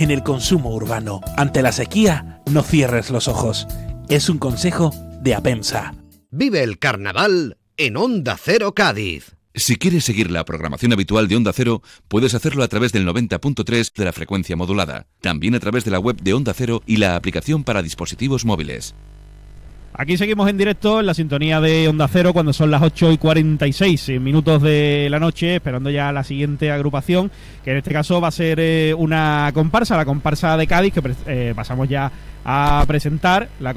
en el consumo urbano. Ante la sequía, no cierres los ojos. Es un consejo de Apensa. Vive el carnaval en Onda Cero Cádiz. Si quieres seguir la programación habitual de Onda Cero, puedes hacerlo a través del 90.3 de la frecuencia modulada, también a través de la web de Onda Cero y la aplicación para dispositivos móviles. Aquí seguimos en directo en la sintonía de Onda Cero cuando son las 8 y 46 minutos de la noche, esperando ya la siguiente agrupación, que en este caso va a ser eh, una comparsa, la comparsa de Cádiz, que eh, pasamos ya a presentar. La,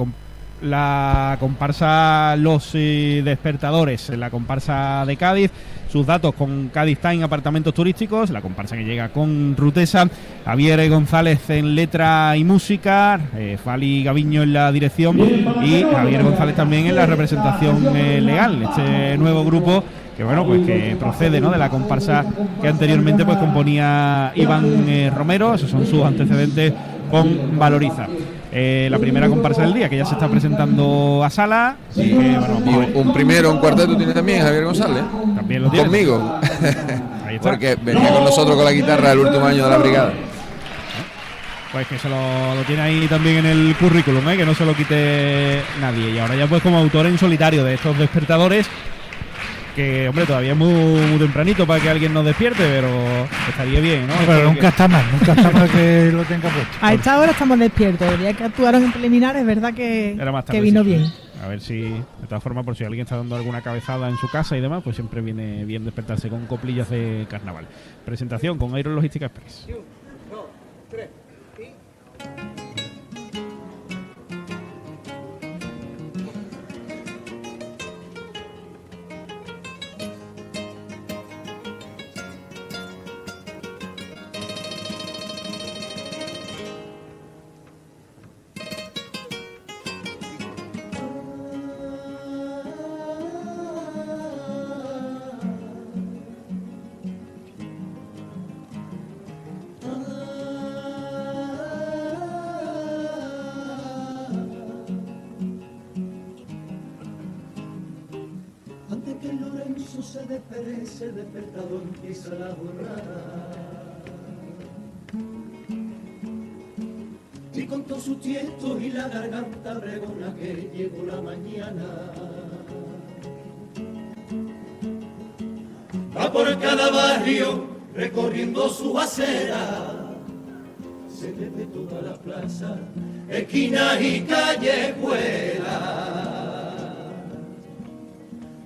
la comparsa Los eh, Despertadores, la comparsa de Cádiz, sus datos con Cádiz Time Apartamentos Turísticos, la comparsa que llega con Rutesa, Javier González en letra y música, eh, Fali Gaviño en la dirección y Javier González también en la representación eh, legal. Este nuevo grupo que bueno pues que procede ¿no? de la comparsa que anteriormente pues componía Iván Romero, esos son sus antecedentes con Valoriza. Eh, la primera comparsa del día, que ya se está presentando a sala. un primero, un cuarteto tiene también Javier González. También lo tiene. Conmigo. Porque venía con nosotros con la guitarra el último año de la brigada. Pues que se lo, tiene ahí también en el currículum, ¿eh? que no se lo quite nadie. Y ahora ya pues como autor en solitario de estos despertadores, que hombre todavía es muy, tempranito para que alguien nos despierte, pero estaría bien, ¿no? Pero nunca está mal, nunca está mal que lo tenga puesto. A esta hora estamos despiertos, el día que actuaron en preliminares, es verdad que, que vino bien. A ver si, de todas formas, por si alguien está dando alguna cabezada en su casa y demás, pues siempre viene bien despertarse con coplillas de carnaval. Presentación con Aero Logística Express. el con todo su tiento y la garganta bregona que llegó la mañana. Va por cada barrio recorriendo su acera. Se ve toda la plaza, esquinas y callejuelas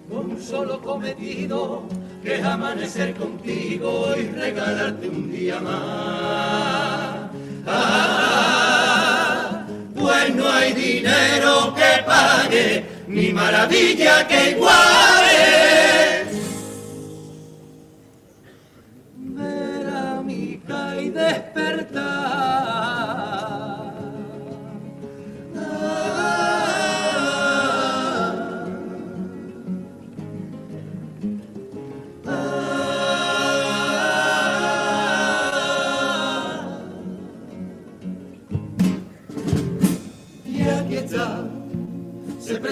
con un solo cometido que es amanecer contigo y regalarte un día más. Ah, no hay dinero que pague, ni maravilla que iguale.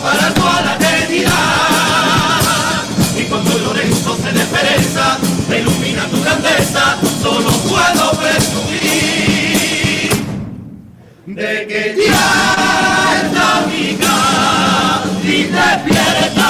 para toda la eternidad. Y cuando Lorenzo se despereza, me ilumina tu grandeza, solo puedo presumir de que ya está mi y despierta.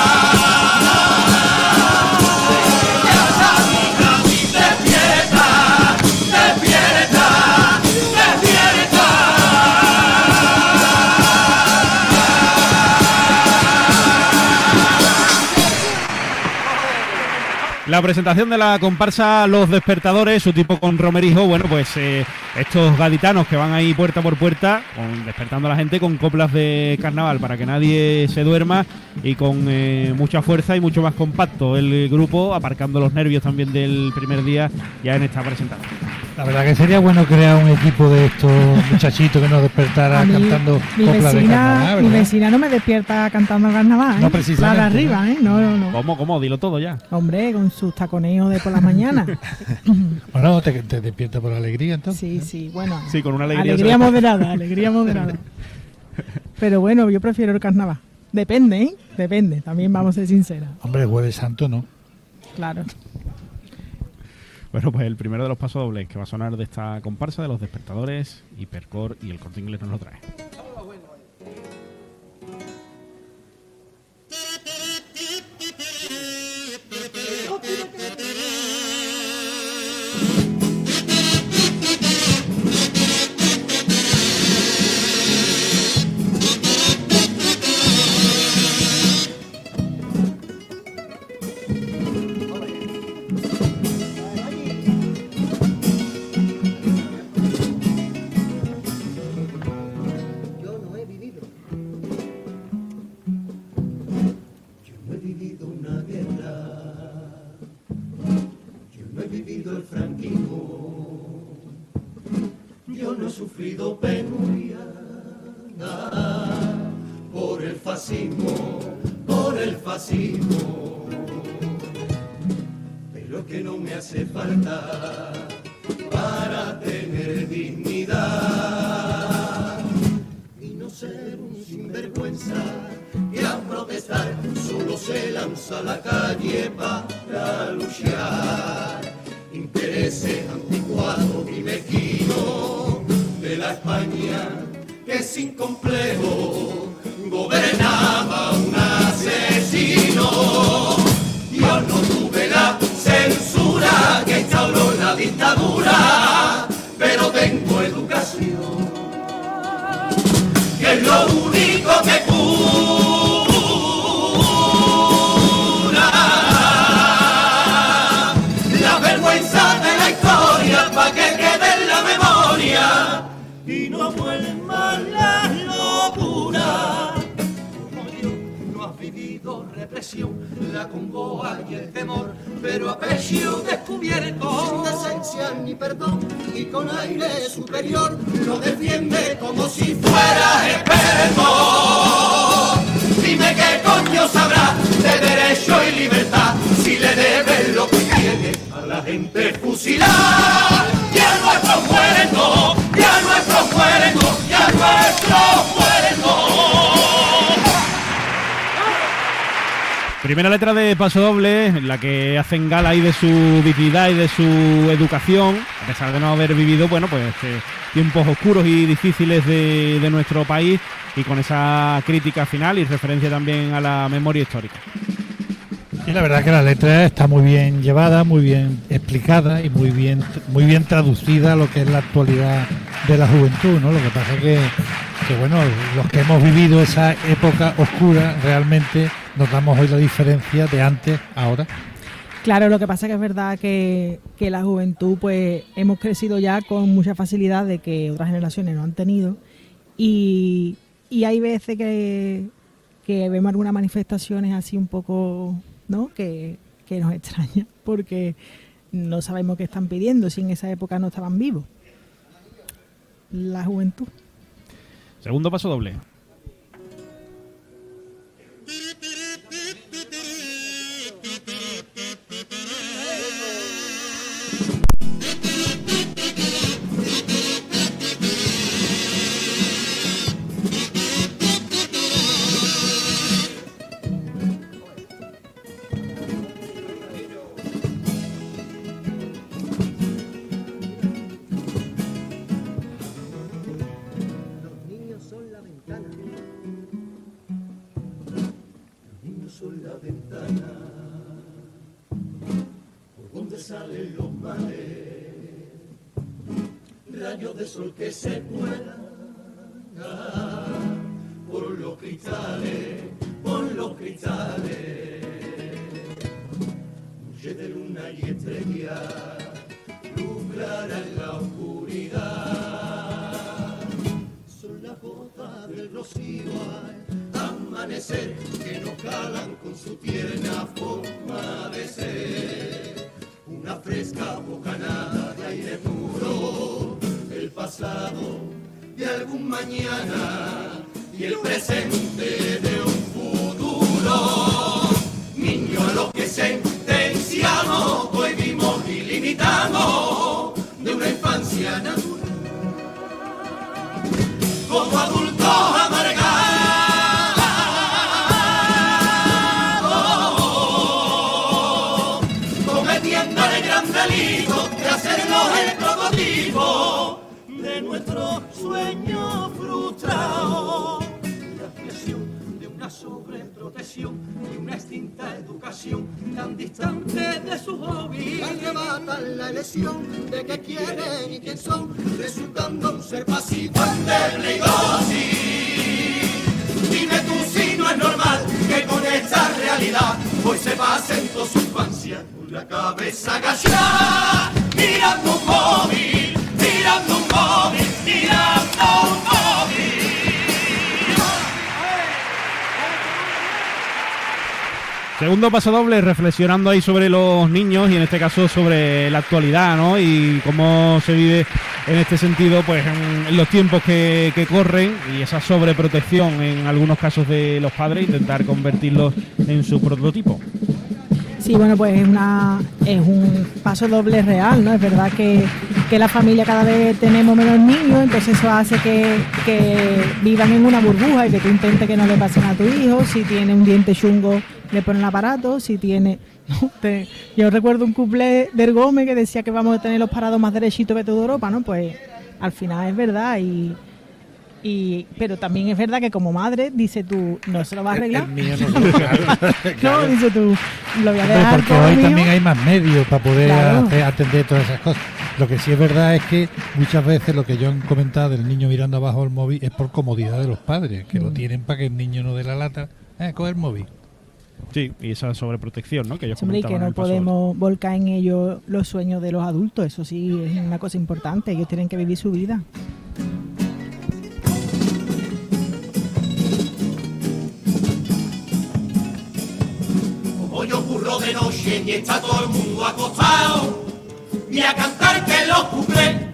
La presentación de la comparsa Los Despertadores, su tipo con Romerijo, bueno, pues eh, estos gaditanos que van ahí puerta por puerta, despertando a la gente con coplas de carnaval para que nadie se duerma y con eh, mucha fuerza y mucho más compacto el grupo, aparcando los nervios también del primer día ya en esta presentación. La verdad que sería bueno crear un equipo de estos muchachitos que nos despertara cantando coplas de carnaval. Mi vecina no me despierta cantando carnaval. No ¿eh? precisamente. La de arriba, ¿eh? No, no, no. ¿Cómo, cómo? Dilo todo ya. Hombre, con sus taconeos de por la mañana. bueno, te, te despierta por alegría entonces. Sí, sí, bueno. Sí, con una alegría. Alegría moderada, alegría moderada. Pero bueno, yo prefiero el carnaval. Depende, ¿eh? Depende, también vamos a ser sinceras. Hombre, Jueves Santo no. Claro. Bueno, pues el primero de los pasos dobles que va a sonar de esta comparsa de los despertadores, Hipercore y el corte inglés nos lo trae. Yo no he sufrido penuria por el fascismo, por el fascismo. Pero que no me hace falta para tener dignidad y no ser un sinvergüenza que a protestar solo se lanza a la calle para luchar intereses anticuados España que sin complejo gobernaba un asesino. Yo no tuve la censura que instauró la dictadura. la congoja y el temor, pero a pecho descubierto, sin decencia ni perdón, y con aire superior, lo defiende como si fuera experto. Dime qué coño sabrá de derecho y libertad, si le deben lo que tiene a la gente fusilada. Ya nuestros muertos, ya nuestros muertos, ya nuestros muertos. Primera letra de Paso Doble, en la que hacen gala ahí de su dignidad y de su educación, a pesar de no haber vivido, bueno, pues eh, tiempos oscuros y difíciles de, de nuestro país y con esa crítica final y referencia también a la memoria histórica. Y la verdad que la letra está muy bien llevada, muy bien explicada y muy bien muy bien traducida a lo que es la actualidad de la juventud, ¿no? Lo que pasa es que, que bueno, los que hemos vivido esa época oscura realmente notamos hoy la diferencia de antes a ahora. Claro, lo que pasa es que es verdad que, la juventud, pues hemos crecido ya con mucha facilidad de que otras generaciones no han tenido. Y, hay veces que, vemos algunas manifestaciones así un poco, ¿no? Que, que nos extraña, porque no sabemos qué están pidiendo si en esa época no estaban vivos. La juventud. Segundo paso doble. Noche de luna y estrella, luz clara en la oscuridad. Son las gotas del rocío al amanecer que nos calan con su tierna forma de ser. Una fresca bocanada de aire puro, el pasado de algún mañana y el presente de un futuro. Niño a Como adultos amargados, cometiendo el gran delito de hacernos el prototipo de nuestro sueño frustrado. Sobreprotección y una extinta educación tan distante de su hobby. Arrebatan la elección de qué quieren y quién son, resultando un ser pasivo. Dime tú si no es normal que con esta realidad hoy se pasen toda su infancia con la cabeza agachada, mirando un móvil, mirando un móvil, mirando un móvil. Segundo paso doble, reflexionando ahí sobre los niños y en este caso sobre la actualidad, ¿no? Y cómo se vive en este sentido, pues en, los tiempos que, corren y esa sobreprotección en algunos casos de los padres, intentar convertirlos en su prototipo. Sí, bueno, pues es, una, un paso doble real, ¿no? Es verdad que, que la familia cada vez tenemos menos niños, entonces eso hace que, que vivan en una burbuja y que tú intentes que no le pasen a tu hijo. Si tiene un diente chungo, le ponen aparato. Si tiene. ¿no? Te- yo recuerdo un couple del Gómez que decía que vamos a tener los parados más derechitos de toda Europa, ¿no? Pues al final es verdad y. Y, pero también es verdad que como madre, dice tú, no se lo vas a arreglar. El mío no dice tú, lo voy a dejar porque hoy mío. también hay más medios para poder Claro. hacer- atender todas esas cosas. Lo que sí es verdad es que muchas veces lo que yo han comentado del niño mirando abajo el móvil es por comodidad de los padres, que lo Mm. tienen para que el niño no dé la lata. Eh, coge el móvil. Sí, y esa sobreprotección, ¿no? Que ellos Hombre, y que no podemos volcar en ellos los sueños de los adultos, eso sí es una cosa importante, ellos tienen que vivir su vida. Hoy ocurro de noche y está todo el mundo acostado y a cantar que los cumple.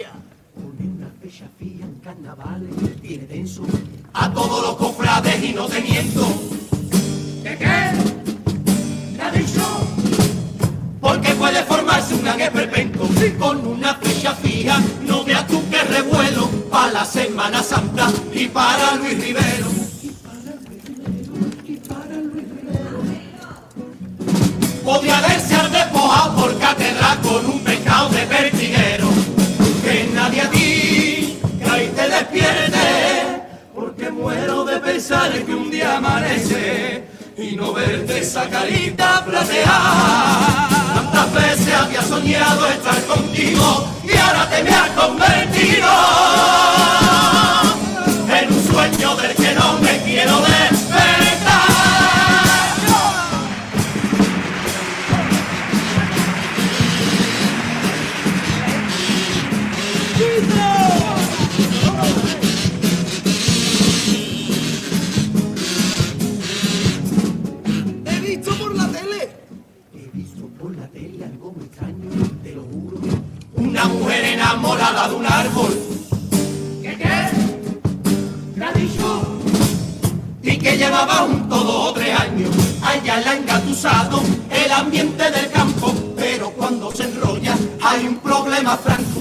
Fecha, pone una fecha fija en carnavales, tiene tenso a todos los cofrades y no te miento. ¿Qué qué? ¿Qué ha dicho? Porque puede formarse un gran esperpento con una fecha fija. No veas tú que revuelo para la Semana Santa y para Luis Rivero. Pensar que un día amanece y no verte esa carita plateada. Tantas veces había soñado estar contigo y ahora te me has convertido en un sueño del que no me quiero despertar. Tele algo muy extraño, te lo juro. Una mujer enamorada de un árbol. ¿Qué qué? ¿Qué? Y que llevaba junto dos o tres años. Allá la engatusado el ambiente del campo. Pero cuando se enrolla hay un problema franco.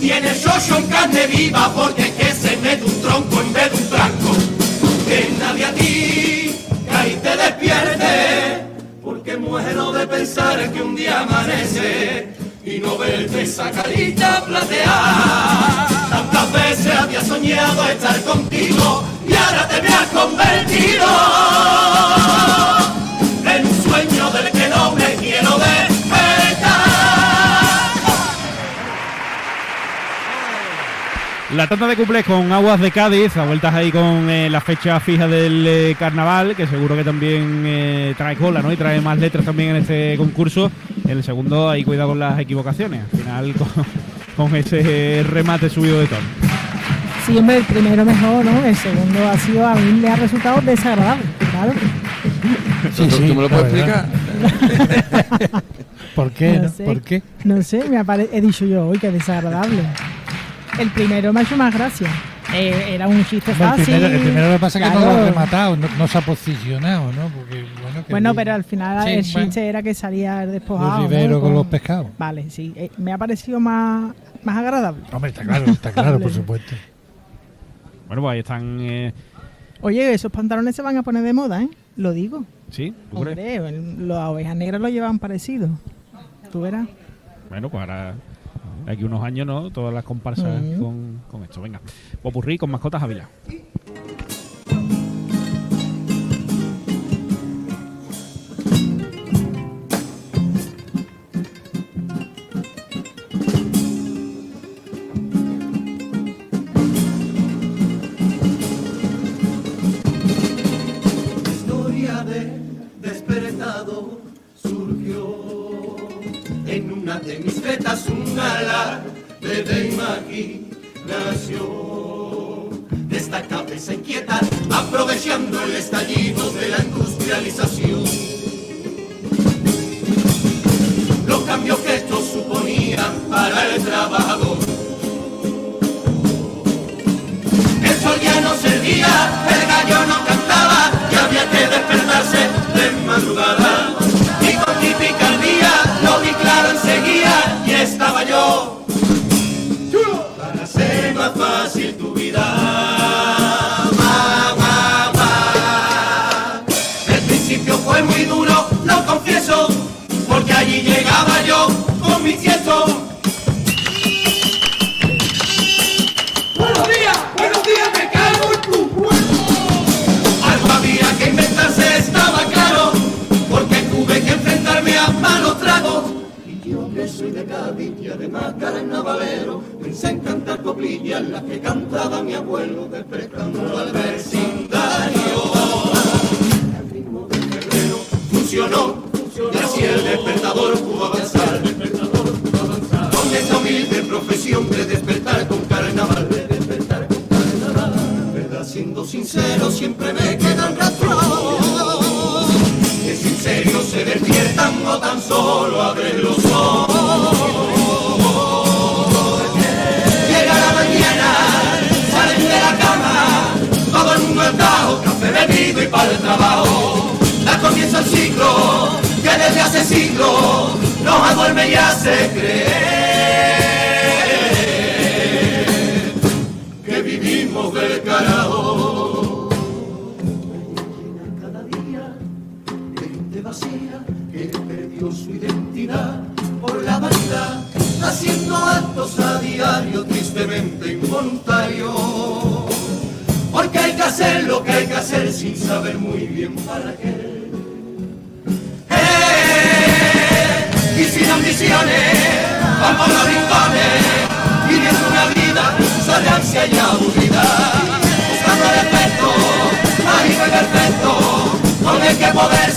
Tiene shosho en carne viva porque es que se mete un tronco en vez de un tranco. Que nadie a ti despierte. Porque muero de pensar que un día amanece y no verte esa carita plateada. Tantas veces había soñado estar contigo y ahora te me has convertido La tanda de cuplés con Aguas de Cádiz, a vueltas ahí con eh, la fecha fija del eh, carnaval, que seguro que también eh, trae cola, ¿no? Y trae más letras también en este concurso. En el segundo, hay cuidado con las equivocaciones. Al final, con, con ese remate subido de tono. Sí, hombre, el primero mejor, ¿no? El segundo ha sido, a mí me ha resultado desagradable, claro. ¿Tú, tú me lo la puedes verdad. explicar? ¿Por qué? No no? sé. ¿Por qué? No sé, me apare- he dicho yo hoy que desagradable. El primero me ha hecho más gracia. Eh, era un chiste Hombre, el, fácil. primero, el primero lo que pasa es que no lo ha rematado, no, no se ha posicionado, ¿no? Porque, bueno, que Bueno, pero al final Sí, el bueno. chiste era que salía despojado. Los ¿no? riberos con los pescados. Vale, sí. eh, me ha parecido más, más agradable. Hombre, está claro, está claro, por supuesto. Bueno, pues ahí están. eh, Oye, esos pantalones se van a poner de moda, ¿eh? Lo digo. ¿Sí? ¿Tú crees? Hombre, el- las ovejas negras lo llevan parecido. Tú verás. Bueno, pues ahora. Aquí unos años, ¿no? Todas las comparsas con, con esto. Venga. Popurrí con mascotas Ávila. El trabajador. El sol ya no servía, el gallo no cantaba y había que despertarse de madrugada. Y con mi picardía lo vi claro enseguida y estaba yo para hacer más fácil tu vida. Ma, ma, ma. El principio fue muy duro, lo confieso, porque allí llegaba yo con mi ciesto. Además carnavalero, pensé en cantar coplillas las que cantaba mi abuelo, despertando al vecindario. El ritmo del febrero funcionó, y así el despertador pudo avanzar. Con esta humilde profesión de despertar con carnaval. Verdad, siendo sincero, siempre me quedan rastros. Que si en serio se despiertan o tan solo abren los ojos. Y para el trabajo. Da comienzo el ciclo, que desde hace siglos nos aduerme y hace creer con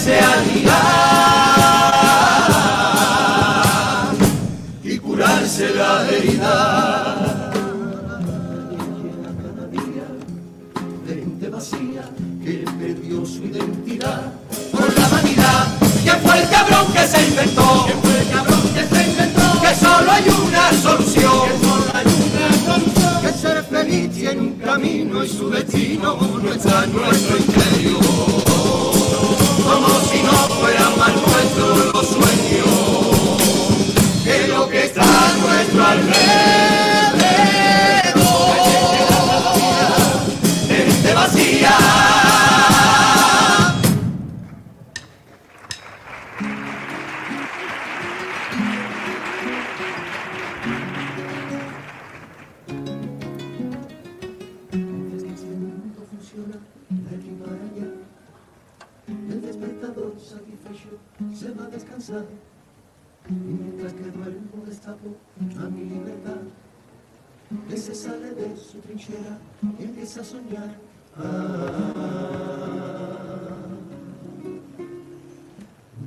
se sale de su trinchera y empieza a soñar. Ah,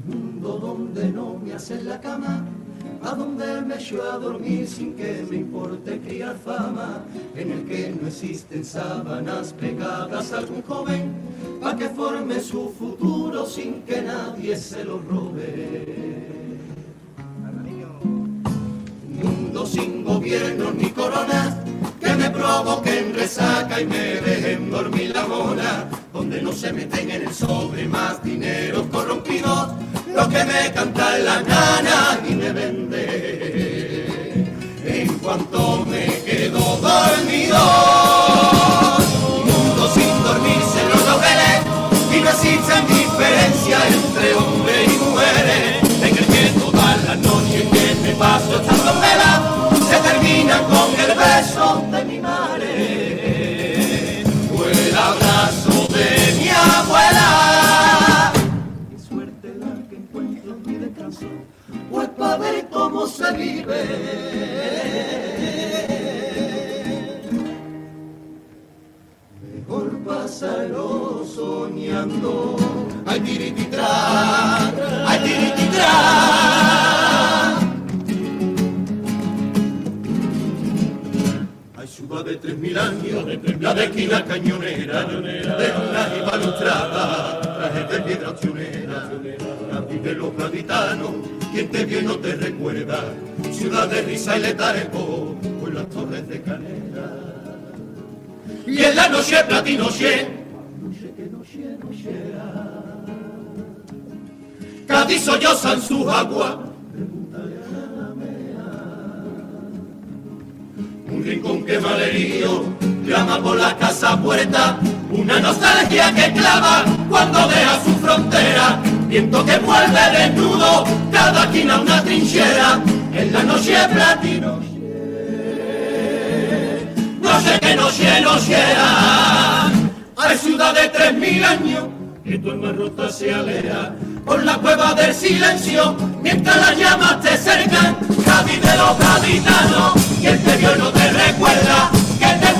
mundo donde no me hacen la cama, a donde me echo a dormir sin que me importe criar fama, en el que no existen sábanas pegadas a algún joven, para que forme su futuro sin que nadie se lo robe. Mundo sin gobierno ni corona, provoquen resaca y me dejen dormir la mona, donde no se meten en el sobre más dinero corrompidos, lo que me canta la nana y me vende. En cuanto me quedo dormido, mundo sin dormirse los laureles, y no existen diferencia entre hombres y mujeres, en el que todas las noches que me paso se vive. Mejor pasarlo soñando. Ay, tirititra, ay, tirititra. Hay ciudad de tres mil años, la de esquina cañonera, de una y balustrada, trajes de piedra opcionera, de los gaditanos, quien te vio y no te recuerda, ciudad de risa y letargo, con las torres de canela. Y en la noche platino cien, noche que noche, nochera. Cádiz sollozan sus aguas, un rincón que malherío llama por la casa puerta, una nostalgia que clava cuando deja su frontera, viento que vuelve desnudo, cada esquina una trinchera, en la noche platino. No sé qué noche nochera, hay ciudad de tres mil años, que tu alma rota se alea, por la cueva del silencio, mientras las llamas te cercan, Cádiz de los gaditanos, y el te vio y no te recuerda, que te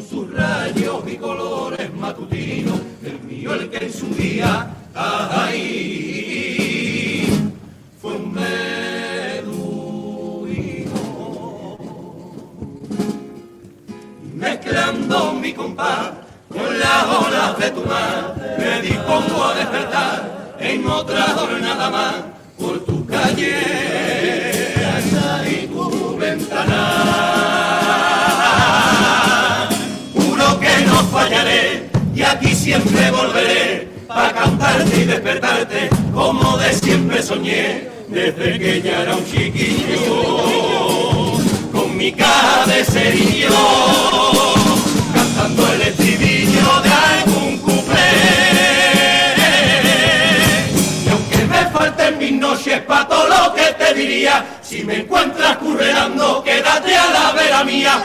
sus rayos y colores matutinos, el mío el que en su día, ahí, fue un mezclando mi compás con las olas de tu mar, me dispongo a despertar en otra jornada más por tu calle siempre volveré para cantarte y despertarte como de siempre soñé desde que ya era un chiquillo con mi caja de cantando el estribillo de algún cuplé. Y aunque me falten mis noches pa' todo lo que te diría, si me encuentras curreando, quédate a la vera mía,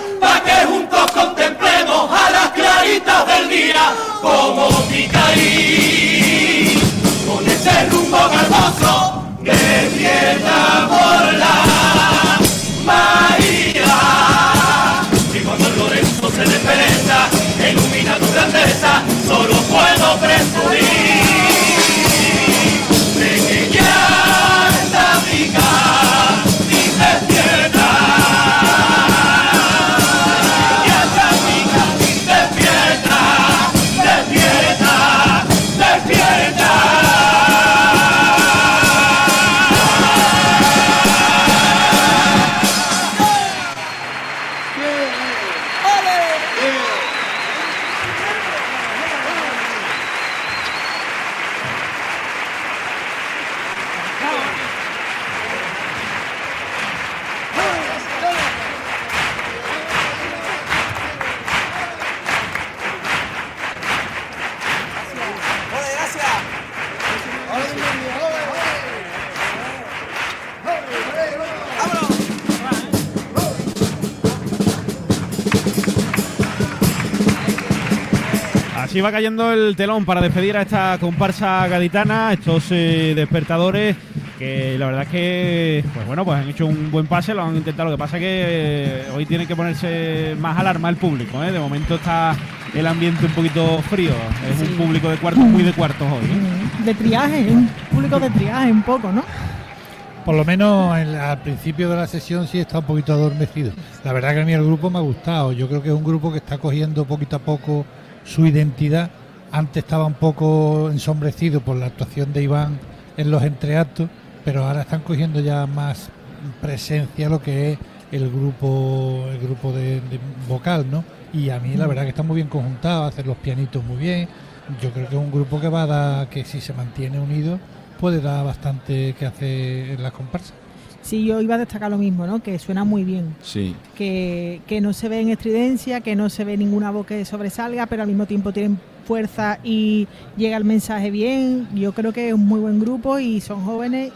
así va cayendo el telón para despedir a esta comparsa gaditana, estos eh, despertadores que la verdad es que, pues bueno, pues han hecho un buen pase, lo han intentado. Lo que pasa es que eh, hoy tiene que ponerse más alarma el público. ¿eh? De momento está el ambiente un poquito frío. Es un público de cuartos, muy de cuartos hoy. ¿eh? De triaje, un público de triaje un poco, ¿no? Por lo menos en la- al principio de la sesión sí está un poquito adormecido. La verdad que a mí el grupo me ha gustado. Yo creo que es un grupo que está cogiendo poquito a poco su identidad. Antes estaba un poco ensombrecido por la actuación de Iván en los entreactos, pero ahora están cogiendo ya más presencia lo que es el grupo el grupo de, de vocal, ¿no? Y a mí la verdad que está muy bien conjuntado, hacen los pianitos muy bien. Yo creo que es un grupo que va a dar, que si se mantiene unido, puede dar bastante que hacer en las comparsas. Sí, yo iba a destacar lo mismo, ¿no? Que suena muy bien. Sí. que, que no se ve en estridencia, que no se ve ninguna voz que sobresalga, pero al mismo tiempo tienen fuerza y llega el mensaje bien. Yo creo que es un muy buen grupo y son jóvenes